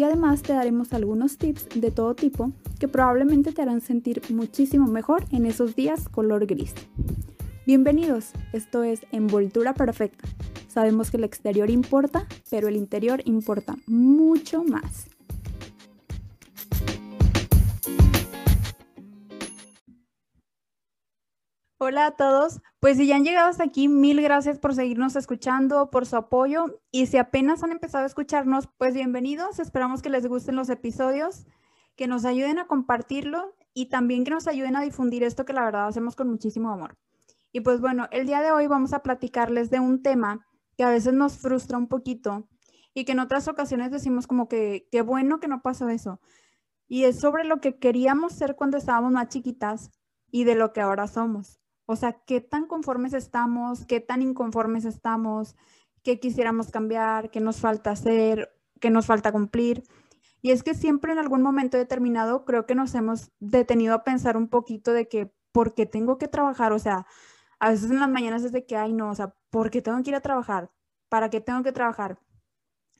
y además te daremos algunos tips de todo tipo que probablemente te harán sentir muchísimo mejor en esos días color gris. Bienvenidos, esto es Envoltura Perfecta. Sabemos que el exterior importa, pero el interior importa mucho más. Hola a todos, pues si ya han llegado hasta aquí, mil gracias por seguirnos escuchando, por su apoyo y si apenas han empezado a escucharnos, pues bienvenidos, esperamos que les gusten los episodios, que nos ayuden a compartirlo y también que nos ayuden a difundir esto que la verdad hacemos con muchísimo amor. Y pues bueno, el día de hoy vamos a platicarles de un tema que a veces nos frustra un poquito y que en otras ocasiones decimos como que qué bueno que no pasó eso. Y es sobre lo que queríamos ser cuando estábamos más chiquitas y de lo que ahora somos. O sea, qué tan conformes estamos, qué tan inconformes estamos, qué quisiéramos cambiar, qué nos falta hacer, qué nos falta cumplir. Y es que siempre en algún momento determinado creo que nos hemos detenido a pensar un poquito de que, ¿por qué tengo que trabajar? O sea, a veces en las mañanas es de que, ay, no, o sea, ¿por qué tengo que ir a trabajar? ¿Para qué tengo que trabajar?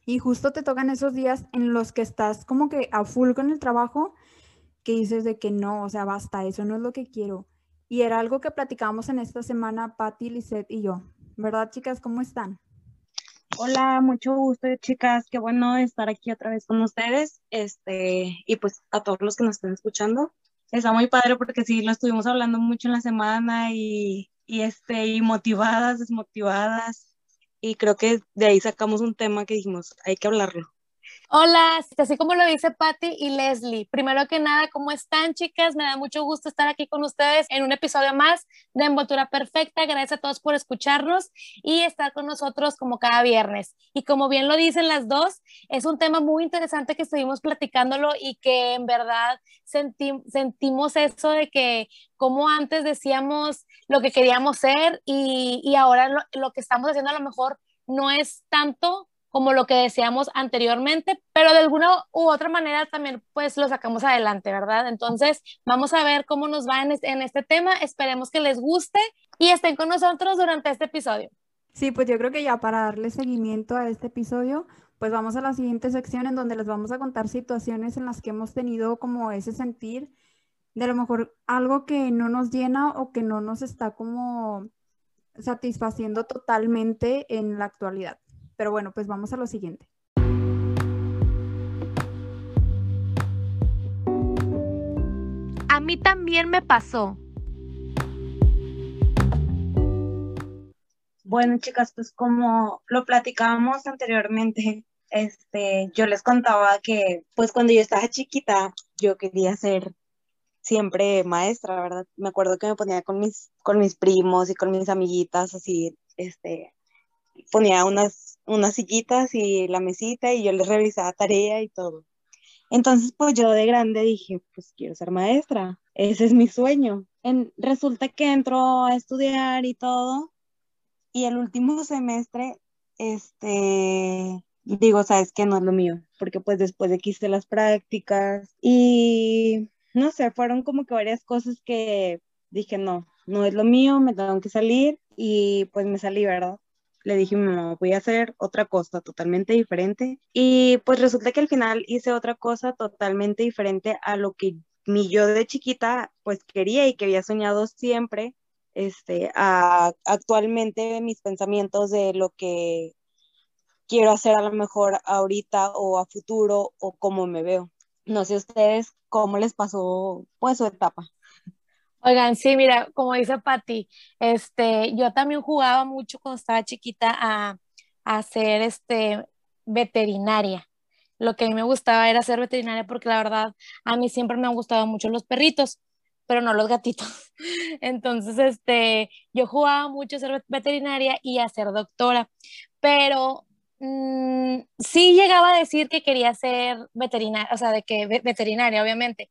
Y justo te tocan esos días en los que estás como que a full con el trabajo, que dices de que no, o sea, basta, eso no es lo que quiero. Y era algo que platicamos en esta semana, Patti, Lisette y yo. ¿Verdad, chicas? ¿Cómo están? Hola, mucho gusto, chicas. Qué bueno estar aquí otra vez con ustedes. Este, y pues a todos los que nos estén escuchando. Está muy padre porque sí, lo estuvimos hablando mucho en la semana y, y, este, y motivadas, desmotivadas. Y creo que de ahí sacamos un tema que dijimos, hay que hablarlo. Hola, así como lo dice Patty y Leslie. Primero que nada, ¿cómo están, chicas? Me da mucho gusto estar aquí con ustedes en un episodio más de Envoltura Perfecta. Gracias a todos por escucharnos y estar con nosotros como cada viernes. Y como bien lo dicen las dos, es un tema muy interesante que estuvimos platicándolo y que en verdad sentimos eso de que como antes decíamos lo que queríamos ser y, y ahora lo, lo que estamos haciendo a lo mejor no es tanto como lo que deseamos anteriormente, pero de alguna u otra manera también pues lo sacamos adelante, ¿verdad? Entonces vamos a ver cómo nos va en, este tema, esperemos que les guste y estén con nosotros durante este episodio. Sí, pues yo creo que ya para darle seguimiento a este episodio, pues vamos a la siguiente sección en donde les vamos a contar situaciones en las que hemos tenido como ese sentir de a lo mejor algo que no nos llena o que no nos está como satisfaciendo totalmente en la actualidad. Pero bueno, pues vamos a lo siguiente. A mí también me pasó. Bueno, chicas, pues como lo platicábamos anteriormente, este, yo les contaba que, pues cuando yo estaba chiquita, yo quería ser siempre maestra, ¿verdad? Me acuerdo que me ponía con mis, con mis primos y con mis amiguitas, así, este, ponía unas, unas sillitas y la mesita y yo les revisaba tarea y todo. Entonces, pues yo de grande dije, pues quiero ser maestra, ese es mi sueño. En, resulta que entro a estudiar y todo, y el último semestre, este, digo, sabes que no es lo mío, porque pues después de que las prácticas y no sé, fueron como que varias cosas que dije, no, no es lo mío, me tengo que salir y pues me salí, ¿verdad? Le dije a voy a hacer otra cosa totalmente diferente. Y pues resulta que al final hice otra cosa totalmente diferente a lo que mi yo de chiquita pues quería y que había soñado siempre. Este, a, actualmente mis pensamientos de lo que quiero hacer a lo mejor ahorita o a futuro o cómo me veo. No sé ustedes cómo les pasó pues su etapa. Oigan, sí, mira, como dice Patti, este, yo también jugaba mucho cuando estaba chiquita a, a ser este, veterinaria. Lo que a mí me gustaba era ser veterinaria porque la verdad a mí siempre me han gustado mucho los perritos, pero no los gatitos. Entonces, este, yo jugaba mucho a ser veterinaria y a ser doctora, pero mm, sí llegaba a decir que quería ser veterinaria, o sea, de que veterinaria, obviamente,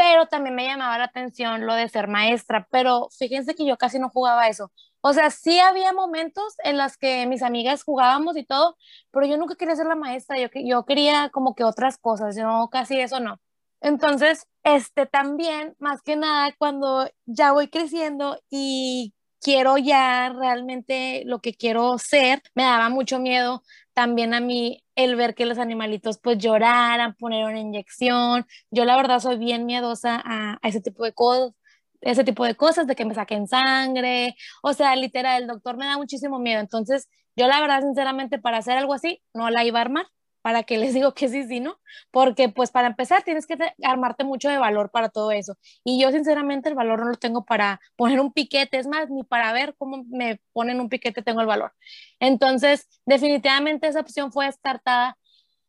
pero también me llamaba la atención lo de ser maestra, pero fíjense que yo casi no jugaba eso. O sea, sí había momentos en los que mis amigas jugábamos y todo, pero yo nunca quería ser la maestra, yo, yo quería como que otras cosas, yo casi eso no. Entonces, este también, más que nada, cuando ya voy creciendo y quiero ya realmente lo que quiero ser, me daba mucho miedo también a mí el ver que los animalitos pues lloraran, poner una inyección. Yo la verdad soy bien miedosa a, ese tipo de cosas ese tipo de cosas, de que me saquen sangre, o sea, literal, el doctor me da muchísimo miedo. Entonces, yo la verdad, sinceramente, para hacer algo así, no la iba a armar, para que les digo que sí, sí, ¿no? Porque pues para empezar tienes que armarte mucho de valor para todo eso. Y yo sinceramente el valor no lo tengo para poner un piquete, es más, ni para ver cómo me ponen un piquete tengo el valor. Entonces, definitivamente esa opción fue descartada.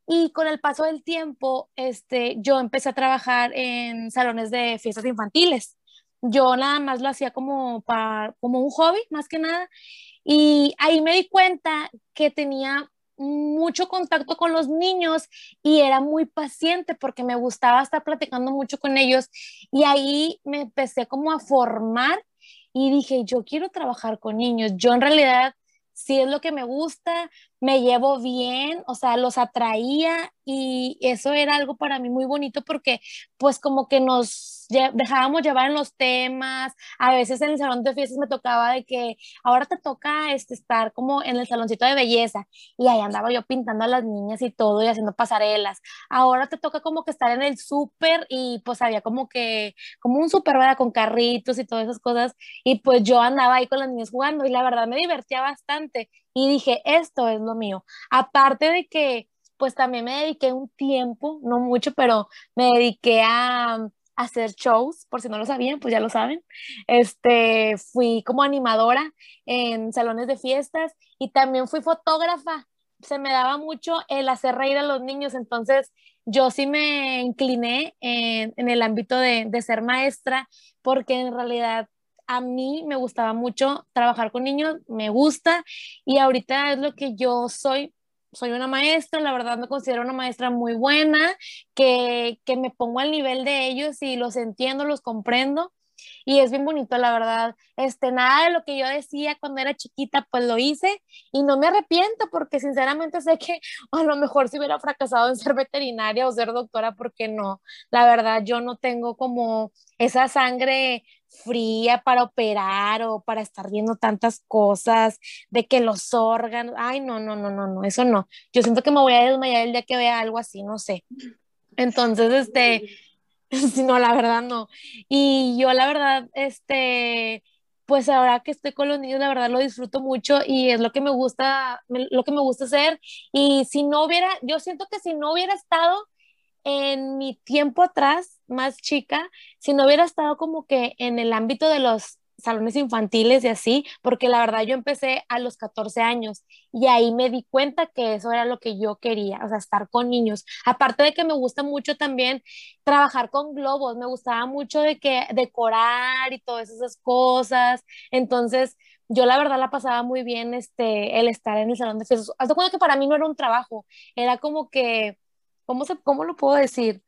Y con el paso del tiempo, este, yo empecé a trabajar en salones de fiestas infantiles yo nada más lo hacía como, para, como un hobby, más que nada. Y ahí me di cuenta que tenía mucho contacto con los niños y era muy paciente porque me gustaba estar platicando mucho con ellos y ahí me empecé como a formar y dije, yo quiero trabajar con niños. Yo en realidad, si es lo que me gusta, me llevo bien, o sea, los atraía y eso era algo para mí muy bonito porque pues como que nos dejábamos llevar en los temas, a veces en el salón de fiestas me tocaba de que ahora te toca este, estar como en el saloncito de belleza y ahí andaba yo pintando a las niñas y todo y haciendo pasarelas, ahora te toca como que estar en el súper y pues había como que, como un súper, ¿verdad? Con carritos y todas esas cosas y pues yo andaba ahí con las niñas jugando y la verdad me divertía bastante y dije, esto es lo mío. Aparte de que pues también me dediqué un tiempo, no mucho, pero me dediqué a hacer shows, por si no lo sabían, pues ya lo saben. Este, fui como animadora en salones de fiestas y también fui fotógrafa. Se me daba mucho el hacer reír a los niños, entonces yo sí me incliné en, el ámbito de, de ser maestra porque en realidad a mí me gustaba mucho trabajar con niños, me gusta y ahorita es lo que yo soy soy una maestra, la verdad me considero una maestra muy buena, que, que me pongo al nivel de ellos y los entiendo, los comprendo. Y es bien bonito, la verdad. Este, nada de lo que yo decía cuando era chiquita, pues lo hice y no me arrepiento porque sinceramente sé que a lo mejor si hubiera fracasado en ser veterinaria o ser doctora, porque no, la verdad yo no tengo como esa sangre fría para operar o para estar viendo tantas cosas, de que los órganos, ay, no, no, no, no, no, eso no. Yo siento que me voy a desmayar el día que vea algo así, no sé. Entonces, este, si no, la verdad no. Y yo la verdad, este, pues ahora que estoy con los niños, la verdad lo disfruto mucho y es lo que me gusta, lo que me gusta hacer. Y si no hubiera, yo siento que si no hubiera estado en mi tiempo atrás, más chica, si no hubiera estado como que en el ámbito de los salones infantiles y así, porque la verdad yo empecé a los 14 años y ahí me di cuenta que eso era lo que yo quería, o sea, estar con niños. Aparte de que me gusta mucho también trabajar con globos, me gustaba mucho de que decorar y todas esas cosas. Entonces, yo la verdad la pasaba muy bien este el estar en el salón de fiestas. Hasta cuando que para mí no era un trabajo, era como que ¿cómo, se, cómo lo puedo decir?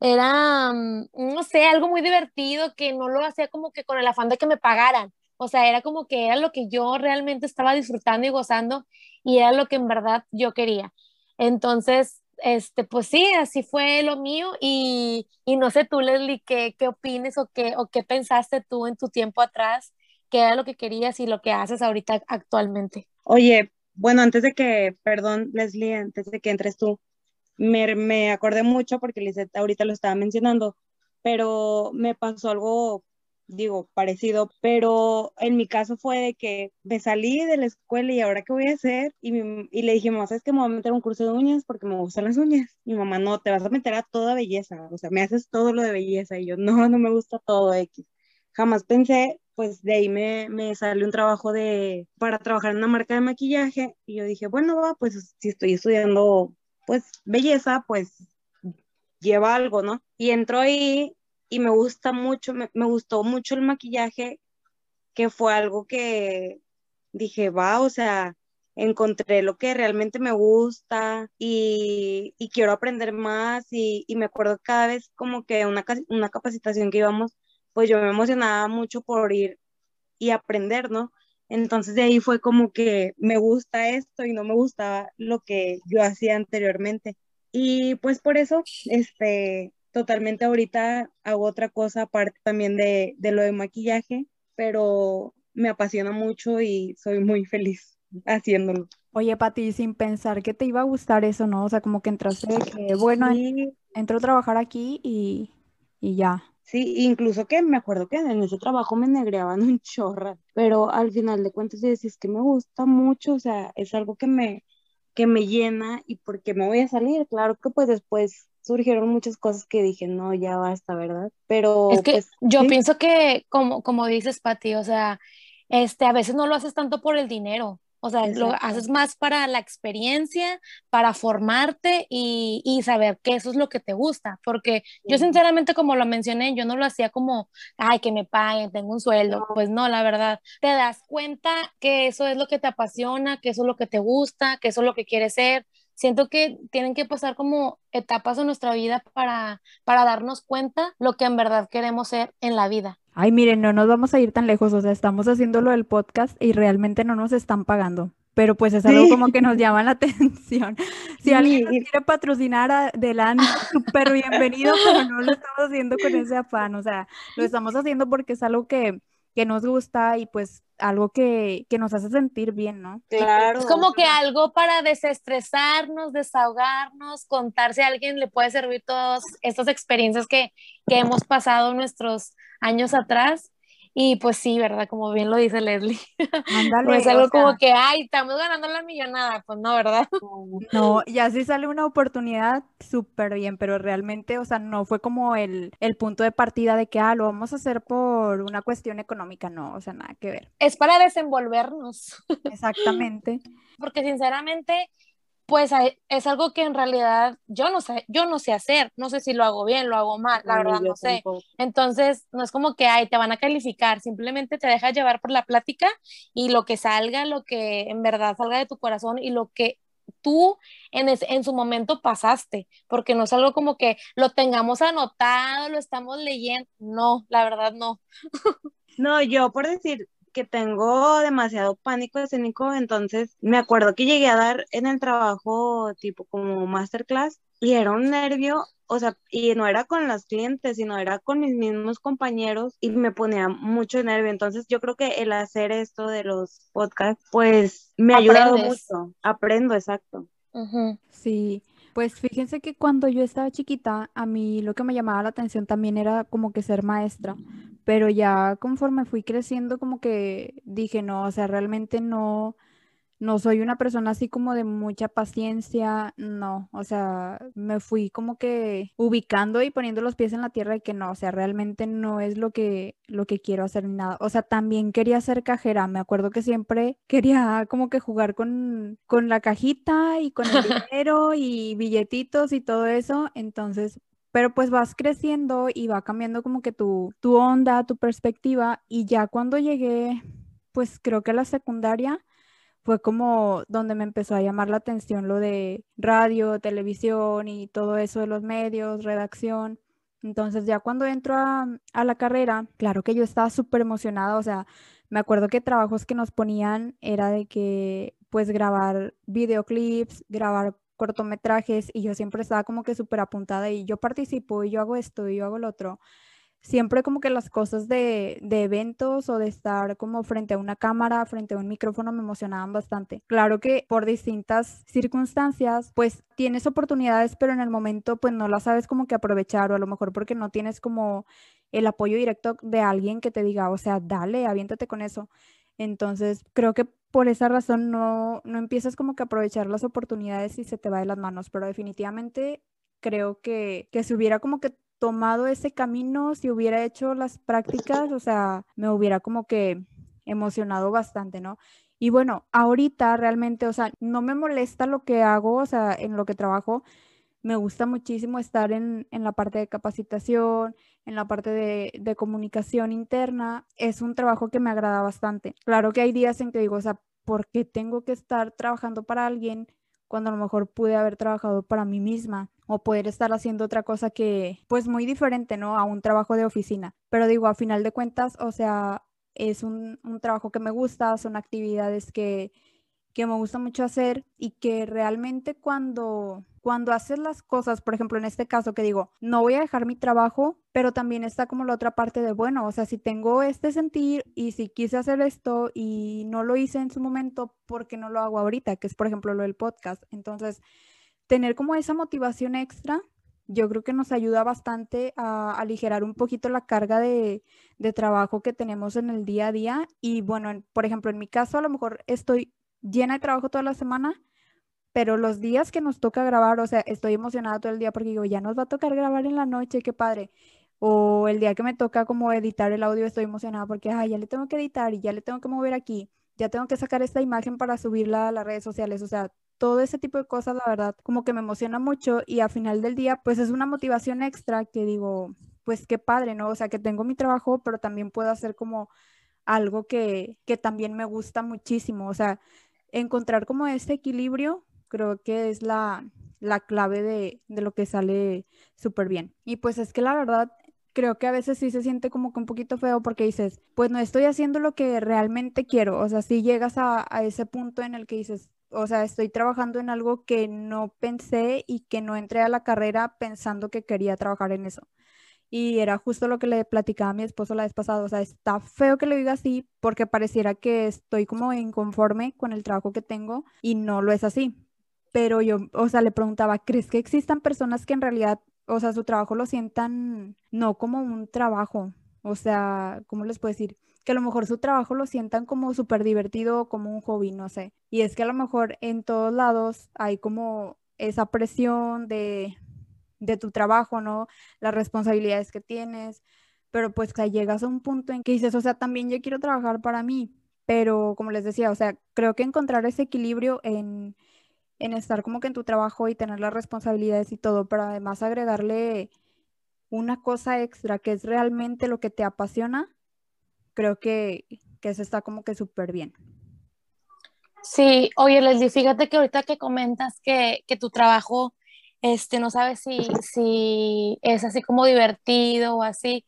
Era, mm, no sé, algo muy divertido que no lo hacía como que con el afán de que me pagaran. O sea, era como que era lo que yo realmente estaba disfrutando y gozando y era lo que en verdad yo quería. Entonces, este, pues sí, así fue lo mío y, y no sé tú, Leslie, ¿qué, qué opines o qué, o qué pensaste tú en tu tiempo atrás? ¿Qué era lo que querías y lo que haces ahorita actualmente? Oye, bueno, antes de que, perdón, Leslie, antes de que entres tú, me, me acordé mucho porque Lizette ahorita lo estaba mencionando, pero me pasó algo, digo, parecido, pero en mi caso fue de que me salí de la escuela y ahora qué voy a hacer y, y le dije, mamá, ¿sabes que me voy a meter un curso de uñas porque me gustan las uñas? Mi mamá, no, te vas a meter a toda belleza, o sea, me haces todo lo de belleza y yo, no, no me gusta todo X. Jamás pensé pues de ahí me, me salió un trabajo de, para trabajar en una marca de maquillaje y yo dije, bueno, va, pues si estoy estudiando pues belleza, pues lleva algo, ¿no? Y entró ahí y me gusta mucho, me, gustó mucho el maquillaje, que fue algo que dije, va, o sea, encontré lo que realmente me gusta y, quiero aprender más y, y, me acuerdo cada vez como que una, una capacitación que íbamos, pues yo me emocionaba mucho por ir y aprender, ¿no? Entonces de ahí fue como que me gusta esto y no me gustaba lo que yo hacía anteriormente. Y pues por eso, este, totalmente ahorita hago otra cosa aparte también de, de lo de maquillaje, pero me apasiona mucho y soy muy feliz haciéndolo. Oye, Pati, sin pensar que te iba a gustar eso, ¿no? O sea, como que entraste que, bueno, entro a trabajar aquí y, y ya. Sí, incluso que me acuerdo que en ese trabajo me negreaban un chorro, pero al final de cuentas decís que me gusta mucho, o sea, es algo que me, que me llena y porque me voy a salir, claro que pues después surgieron muchas cosas que dije, no, ya basta, ¿verdad? Pero es que pues, yo pienso que como, como dices, Pati, o sea, este, a veces no lo haces tanto por el dinero, o sea, lo haces más para la experiencia, para formarte y, y, saber que eso es lo que te gusta. Porque yo sinceramente, como lo mencioné, yo no lo hacía como, ay, que me paguen, tengo un sueldo. Pues no, la verdad, te das cuenta que eso es lo que te apasiona, que eso es lo que te gusta, que eso es lo que quieres ser. Siento que tienen que pasar como etapas de nuestra vida para, para darnos cuenta lo que en verdad queremos ser en la vida. Ay, miren, no nos vamos a ir tan lejos, o sea, estamos haciendo lo del podcast y realmente no nos están pagando, pero pues es algo como que nos llama la atención. Si alguien nos quiere patrocinar adelante, súper bienvenido, pero no lo estamos haciendo con ese afán, o sea, lo estamos haciendo porque es algo que, que nos gusta y pues algo que, que, nos hace sentir bien, ¿no? Claro. Es como que algo para desestresarnos, desahogarnos, contarse a alguien le puede servir todas estas experiencias que, que hemos pasado nuestros años atrás. Y pues sí, ¿verdad? Como bien lo dice Leslie. Ándale, no es algo como que, ay, estamos ganando la millonada. Pues no, ¿verdad? No, y así sale una oportunidad súper bien, pero realmente, o sea, no fue como el, el punto de partida de que, ah, lo vamos a hacer por una cuestión económica. No, o sea, nada que ver. Es para desenvolvernos. Exactamente. Porque sinceramente, pues es algo que en realidad yo no sé, yo no sé hacer, no sé si lo hago bien, lo hago mal, la verdad no sé. Entonces, no es como que ay, te van a calificar, simplemente te dejas llevar por la plática y lo que salga, lo que en verdad salga de tu corazón y lo que tú en, en su momento pasaste, porque no es algo como que lo tengamos anotado, lo estamos leyendo, no, la verdad no. No, yo por decir, que tengo demasiado pánico escénico, entonces me acuerdo que llegué a dar en el trabajo tipo como masterclass y era un nervio, o sea, y no era con los clientes, sino era con mis mismos compañeros y me ponía mucho nervio. Entonces yo creo que el hacer esto de los podcasts, pues me ha ayudado mucho. Aprendo, exacto. Sí. Pues fíjense que cuando yo estaba chiquita, a mí lo que me llamaba la atención también era como que ser maestra, pero ya conforme fui creciendo como que dije, no, o sea, realmente no, no soy una persona así como de mucha paciencia, no, o sea, me fui como que ubicando y poniendo los pies en la tierra de que no, o sea, realmente no es lo que, lo que quiero hacer ni nada. O sea, también quería ser cajera, me acuerdo que siempre quería como que jugar con, con la cajita y con el dinero y billetitos y todo eso, entonces pero pues vas creciendo y va cambiando como que tu, tu onda, tu perspectiva y ya cuando llegué, pues creo que a la secundaria, fue como donde me empezó a llamar la atención lo de radio, televisión y todo eso de los medios, redacción. Entonces ya cuando entro a, la carrera, claro que yo estaba súper emocionada, o sea, me acuerdo que trabajos que nos ponían era de que pues grabar videoclips, grabar cortometrajes y yo siempre estaba como que súper apuntada y yo participo y yo hago esto y yo hago lo otro siempre como que las cosas de, eventos o de estar como frente a una cámara, frente a un micrófono me emocionaban bastante. Claro que por distintas circunstancias, pues tienes oportunidades, pero en el momento pues no las sabes como que aprovechar o a lo mejor porque no tienes como el apoyo directo de alguien que te diga, o sea, dale, aviéntate con eso. Entonces, creo que por esa razón no, no empiezas como que aprovechar las oportunidades y se te va de las manos, pero definitivamente creo que, que si hubiera como que tomado ese camino, si hubiera hecho las prácticas, o sea, me hubiera como que emocionado bastante, ¿no? Y bueno, ahorita realmente, o sea, no me molesta lo que hago, o sea, en lo que trabajo. Me gusta muchísimo estar en, la parte de capacitación, en la parte de, de, comunicación interna. Es un trabajo que me agrada bastante. Claro que hay días en que digo, o sea, ¿por qué tengo que estar trabajando para alguien cuando a lo mejor pude haber trabajado para mí misma o poder estar haciendo otra cosa que, pues muy diferente, ¿no? A un trabajo de oficina. Pero digo, a final de cuentas, o sea, es un, un trabajo que me gusta, son actividades que, que me gusta mucho hacer y que realmente cuando cuando haces las cosas, por ejemplo, en este caso que digo, no voy a dejar mi trabajo, pero también está como la otra parte de, bueno, o sea, si tengo este sentir y si quise hacer esto y no lo hice en su momento, ¿por qué no lo hago ahorita? Que es, por ejemplo, lo del podcast. Entonces, tener como esa motivación extra, yo creo que nos ayuda bastante a aligerar un poquito la carga de, de trabajo que tenemos en el día a día. Y bueno, por ejemplo, en mi caso, a lo mejor estoy llena de trabajo toda la semana pero los días que nos toca grabar, o sea, estoy emocionada todo el día porque digo, ya nos va a tocar grabar en la noche, qué padre. O el día que me toca como editar el audio, estoy emocionada porque, ya le tengo que editar y ya le tengo que mover aquí, ya tengo que sacar esta imagen para subirla a las redes sociales, o sea, todo ese tipo de cosas, la verdad, como que me emociona mucho y a final del día, pues es una motivación extra que digo, pues qué padre, ¿no? O sea, que tengo mi trabajo, pero también puedo hacer como algo que, que también me gusta muchísimo, o sea, encontrar como ese equilibrio creo que es la, clave de, lo que sale súper bien. Y pues es que la verdad, creo que a veces sí se siente como que un poquito feo porque dices, pues no estoy haciendo lo que realmente quiero. O sea, si llegas a, a, ese punto en el que dices, o sea, estoy trabajando en algo que no pensé y que no entré a la carrera pensando que quería trabajar en eso. Y era justo lo que le platicaba a mi esposo la vez pasada. O sea, está feo que lo diga así porque pareciera que estoy como inconforme con el trabajo que tengo y no lo es así pero yo, o sea, le preguntaba, ¿crees que existan personas que en realidad, o sea, su trabajo lo sientan no como un trabajo? O sea, ¿cómo les puedo decir? Que a lo mejor su trabajo lo sientan como súper divertido como un hobby, no sé. Y es que a lo mejor en todos lados hay como esa presión de, de tu trabajo, ¿no? Las responsabilidades que tienes, pero pues o llegas a un punto en que dices, o sea, también yo quiero trabajar para mí, pero como les decía, o sea, creo que encontrar ese equilibrio en en estar como que en tu trabajo y tener las responsabilidades y todo, pero además agregarle una cosa extra que es realmente lo que te apasiona, creo que, que eso está como que súper bien. Sí, oye Leslie, fíjate que ahorita que comentas que, que tu trabajo, este, no sabes si, si es así como divertido o así,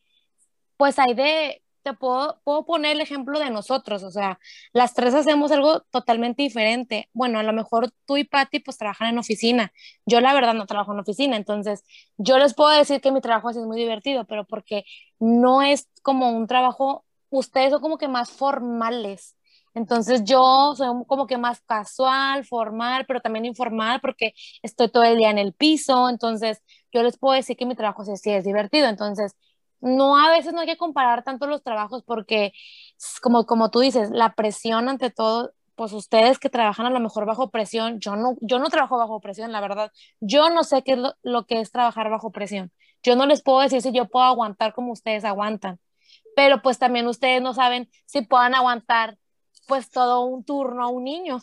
pues hay de, te puedo, puedo poner el ejemplo de nosotros, o sea, las tres hacemos algo totalmente diferente. Bueno, a lo mejor tú y Patty pues trabajan en oficina. Yo la verdad no trabajo en oficina, entonces yo les puedo decir que mi trabajo así es muy divertido, pero porque no es como un trabajo, ustedes son como que más formales. Entonces yo soy como que más casual, formal, pero también informal porque estoy todo el día en el piso. Entonces yo les puedo decir que mi trabajo sí, sí es divertido. Entonces no a veces no hay que comparar tanto los trabajos porque como, como tú dices, la presión ante todo, pues ustedes que trabajan a lo mejor bajo presión, yo no, yo no trabajo bajo presión, la verdad, yo no sé qué es lo, que es trabajar bajo presión. Yo no les puedo decir si yo puedo aguantar como ustedes aguantan, pero pues también ustedes no saben si puedan aguantar pues todo un turno a un niño,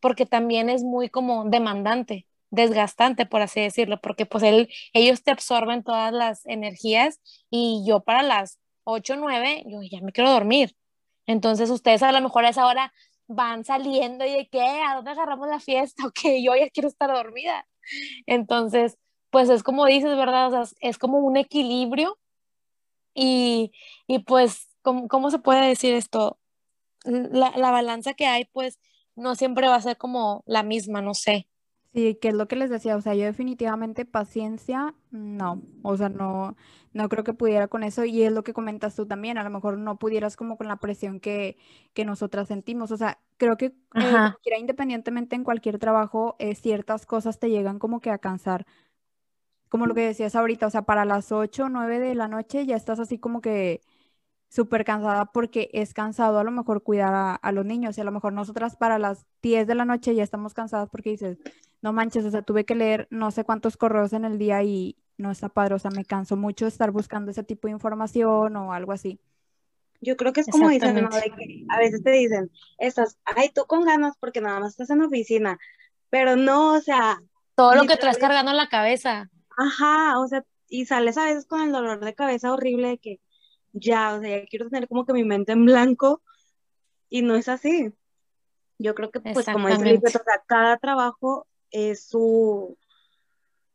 porque también es muy como demandante desgastante, por así decirlo, porque pues él, ellos te absorben todas las energías y yo para las 8 o 9, yo ya me quiero dormir. Entonces ustedes a lo mejor a esa hora van saliendo y de qué, ¿a dónde agarramos la fiesta? O que yo ya quiero estar dormida. Entonces, pues es como dices, ¿verdad? Es como un equilibrio y, y pues, ¿cómo, ¿cómo, se puede decir esto? La, la balanza que hay, pues, no siempre va a ser como la misma, no sé. Sí, que es lo que les decía, o sea, yo definitivamente paciencia, no, o sea, no, no creo que pudiera con eso y es lo que comentas tú también, a lo mejor no pudieras como con la presión que, que nosotras sentimos, o sea, creo que eh, independientemente en cualquier trabajo, eh, ciertas cosas te llegan como que a cansar, como lo que decías ahorita, o sea, para las 8 o 9 de la noche ya estás así como que súper cansada porque es cansado a lo mejor cuidar a, los niños y a lo mejor nosotras para las 10 de la noche ya estamos cansadas porque dices, no manches, o sea, tuve que leer no sé cuántos correos en el día y no está padre, o sea, me canso mucho estar buscando ese tipo de información o algo así. Yo creo que es como dicen, ¿no? de que a veces te dicen, estás, ay, tú con ganas porque nada más estás en oficina, pero no, o sea... Todo lo que traes cargando en la cabeza. Ajá, o sea, y sales a veces con el dolor de cabeza horrible de que ya, o sea, ya quiero tener como que mi mente en blanco y no es así. Yo creo que, pues, como dice Lisbeth, o sea, cada trabajo es su,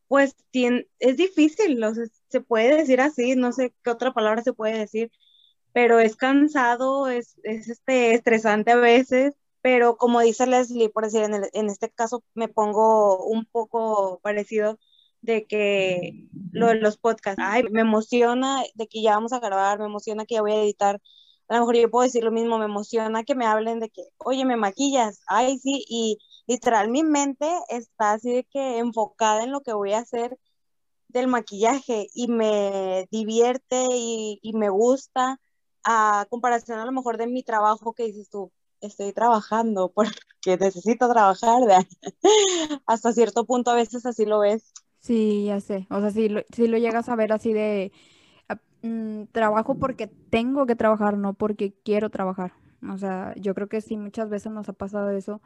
pues, tiene, es difícil, se puede decir así, no sé qué otra palabra se puede decir, pero es cansado, es, es este, estresante a veces, pero como dice Leslie, por decir, en, en este caso me pongo un poco parecido de que lo los podcasts, ay, me emociona de que ya vamos a grabar, me emociona que ya voy a editar. A lo mejor yo puedo decir lo mismo, me emociona que me hablen de que, oye, me maquillas, ay, sí, y literal mi mente está así de que enfocada en lo que voy a hacer del maquillaje y me divierte y, y me gusta a comparación a lo mejor de mi trabajo que dices tú, estoy trabajando porque necesito trabajar, hasta cierto punto a veces así lo ves. Sí, ya sé. O sea, si lo, si lo llegas a ver así de mm, trabajo porque tengo que trabajar, no porque quiero trabajar. O sea, yo creo que sí, muchas veces nos ha pasado eso.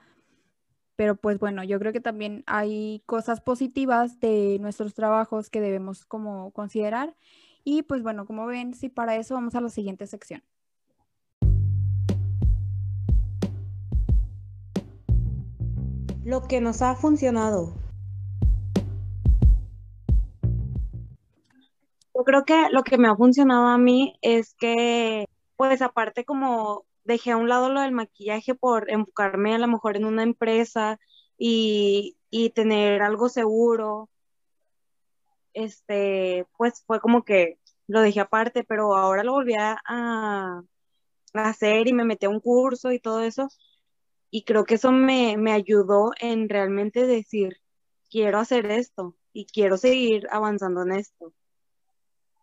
Pero pues bueno, yo creo que también hay cosas positivas de nuestros trabajos que debemos como considerar. Y pues bueno, como ven, sí, para eso vamos a la siguiente sección. Lo que nos ha funcionado. Yo creo que lo que me ha funcionado a mí es que, pues aparte como dejé a un lado lo del maquillaje por enfocarme a lo mejor en una empresa y, tener algo seguro, este, pues fue como que lo dejé aparte, pero ahora lo volví a, a hacer y me metí a un curso y todo eso. Y creo que eso me, me ayudó en realmente decir, quiero hacer esto y quiero seguir avanzando en esto.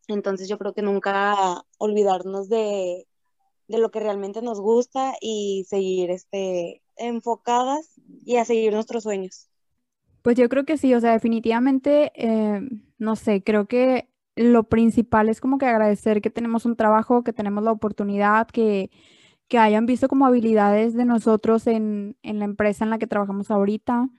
Entonces yo creo que nunca olvidarnos de, lo que realmente nos gusta y seguir este, enfocadas y a seguir nuestros sueños. Pues yo creo que sí, o sea, definitivamente, eh, no sé, creo que lo principal es como que agradecer que tenemos un trabajo, que tenemos la oportunidad, que, que hayan visto como habilidades de nosotros en, en la empresa en la que trabajamos ahorita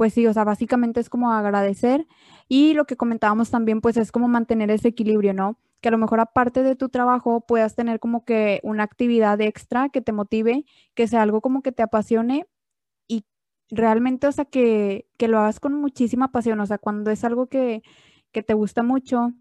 pues sí, o sea, básicamente es como agradecer y lo que comentábamos también, pues es como mantener ese equilibrio, ¿no? Que a lo mejor aparte de tu trabajo puedas tener como que una actividad extra que te motive, que sea algo como que te apasione y realmente, o sea, que, que lo hagas con muchísima pasión, o sea, cuando es algo que, que te gusta mucho,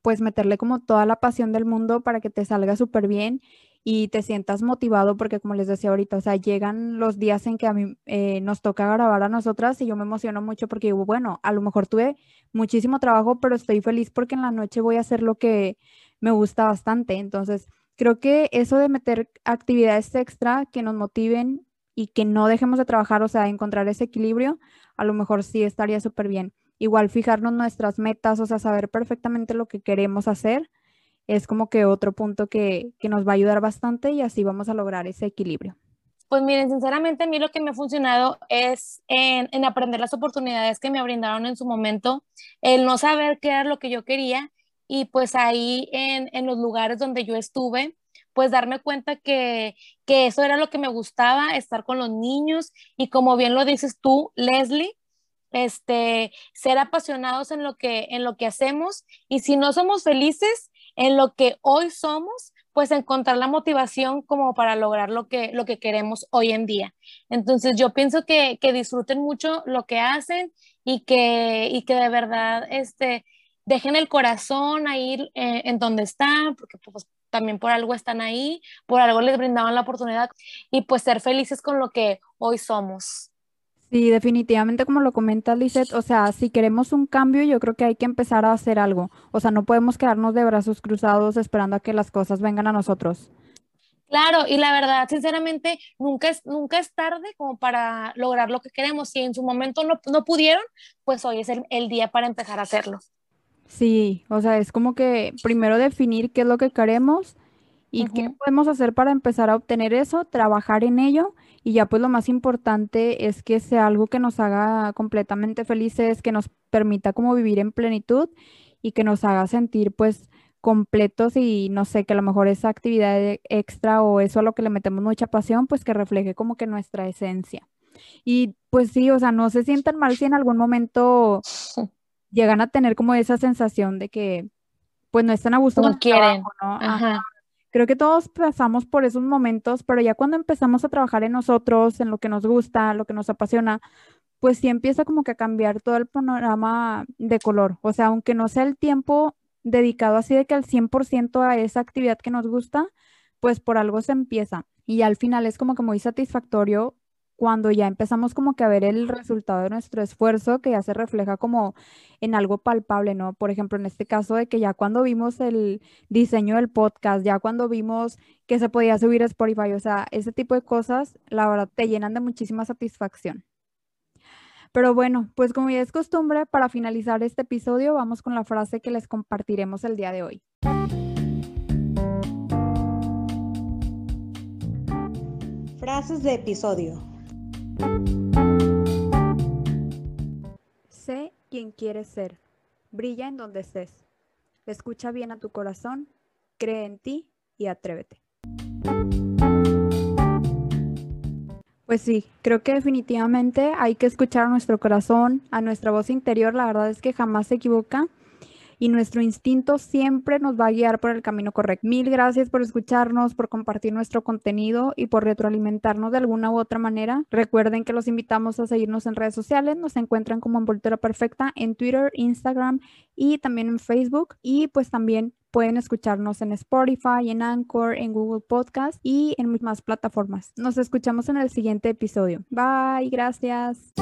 pues meterle como toda la pasión del mundo para que te salga súper bien y te sientas motivado porque como les decía ahorita, o sea, llegan los días en que a mí eh, nos toca grabar a nosotras y yo me emociono mucho porque digo, bueno, a lo mejor tuve muchísimo trabajo, pero estoy feliz porque en la noche voy a hacer lo que me gusta bastante. Entonces, creo que eso de meter actividades extra que nos motiven y que no dejemos de trabajar, o sea, encontrar ese equilibrio, a lo mejor sí estaría súper bien. Igual fijarnos nuestras metas, o sea, saber perfectamente lo que queremos hacer es como que otro punto que, nos va a ayudar bastante y así vamos a lograr ese equilibrio. Pues miren, sinceramente a mí lo que me ha funcionado es en, aprender las oportunidades que me brindaron en su momento, el no saber qué era lo que yo quería y pues ahí en, en los lugares donde yo estuve, pues darme cuenta que, que, eso era lo que me gustaba, estar con los niños y como bien lo dices tú, Leslie, este, ser apasionados en lo que, en lo que hacemos y si no somos felices, en lo que hoy somos, pues encontrar la motivación como para lograr lo que, lo que queremos hoy en día. Entonces yo pienso que, que disfruten mucho lo que hacen y que, y que de verdad este, dejen el corazón ahí eh, en donde están, porque pues, también por algo están ahí, por algo les brindaban la oportunidad y pues ser felices con lo que hoy somos. Sí, definitivamente como lo comenta Lizeth, o sea, si queremos un cambio, yo creo que hay que empezar a hacer algo. O sea, no podemos quedarnos de brazos cruzados esperando a que las cosas vengan a nosotros. Claro, y la verdad, sinceramente, nunca es, nunca es tarde como para lograr lo que queremos. Si en su momento no, no pudieron, pues hoy es el, día para empezar a hacerlo. Sí, o sea, es como que primero definir qué es lo que queremos y qué podemos hacer para empezar a obtener eso, trabajar en ello y ya pues lo más importante es que sea algo que nos haga completamente felices, que nos permita como vivir en plenitud y que nos haga sentir pues completos y no sé, que a lo mejor esa actividad e, extra o eso a lo que le metemos mucha pasión, pues que refleje como que nuestra esencia. Y pues sí, o sea, no se sientan mal si en algún momento llegan a tener como esa sensación de que pues no están a gusto no quieren. ¿no? Ajá Creo que todos pasamos por esos momentos, pero ya cuando empezamos a trabajar en nosotros, en lo que nos gusta, lo que nos apasiona, pues sí empieza como que a cambiar todo el panorama de color. O sea, aunque no sea el tiempo dedicado así de que al 100% a esa actividad que nos gusta, pues por algo se empieza. Y al final es como que muy satisfactorio cuando ya empezamos como que a ver el resultado de nuestro esfuerzo, que ya se refleja como en algo palpable, ¿no? Por ejemplo, en este caso de que ya cuando vimos el diseño del podcast, ya cuando vimos que se podía subir Spotify, o sea, ese tipo de cosas, la verdad, te llenan de muchísima satisfacción. Pero bueno, pues como ya es costumbre, para finalizar este episodio, vamos con la frase que les compartiremos el día de hoy. Frases de episodio. Sé quien quieres ser. Brilla en donde estés. Escucha bien a tu corazón, cree en ti y atrévete. Pues sí, creo que definitivamente hay que escuchar a nuestro corazón, a nuestra voz interior. La verdad es que jamás se equivoca y nuestro instinto siempre nos va a guiar por el camino correcto. Mil gracias por escucharnos, por compartir nuestro contenido y por retroalimentarnos de alguna u otra manera. Recuerden que los invitamos a seguirnos en redes sociales, nos encuentran como Envoltura Perfecta en Twitter, Instagram y también en Facebook y pues también pueden escucharnos en Spotify, en Anchor, en Google Podcast y en más plataformas. Nos escuchamos en el siguiente episodio. Bye, gracias.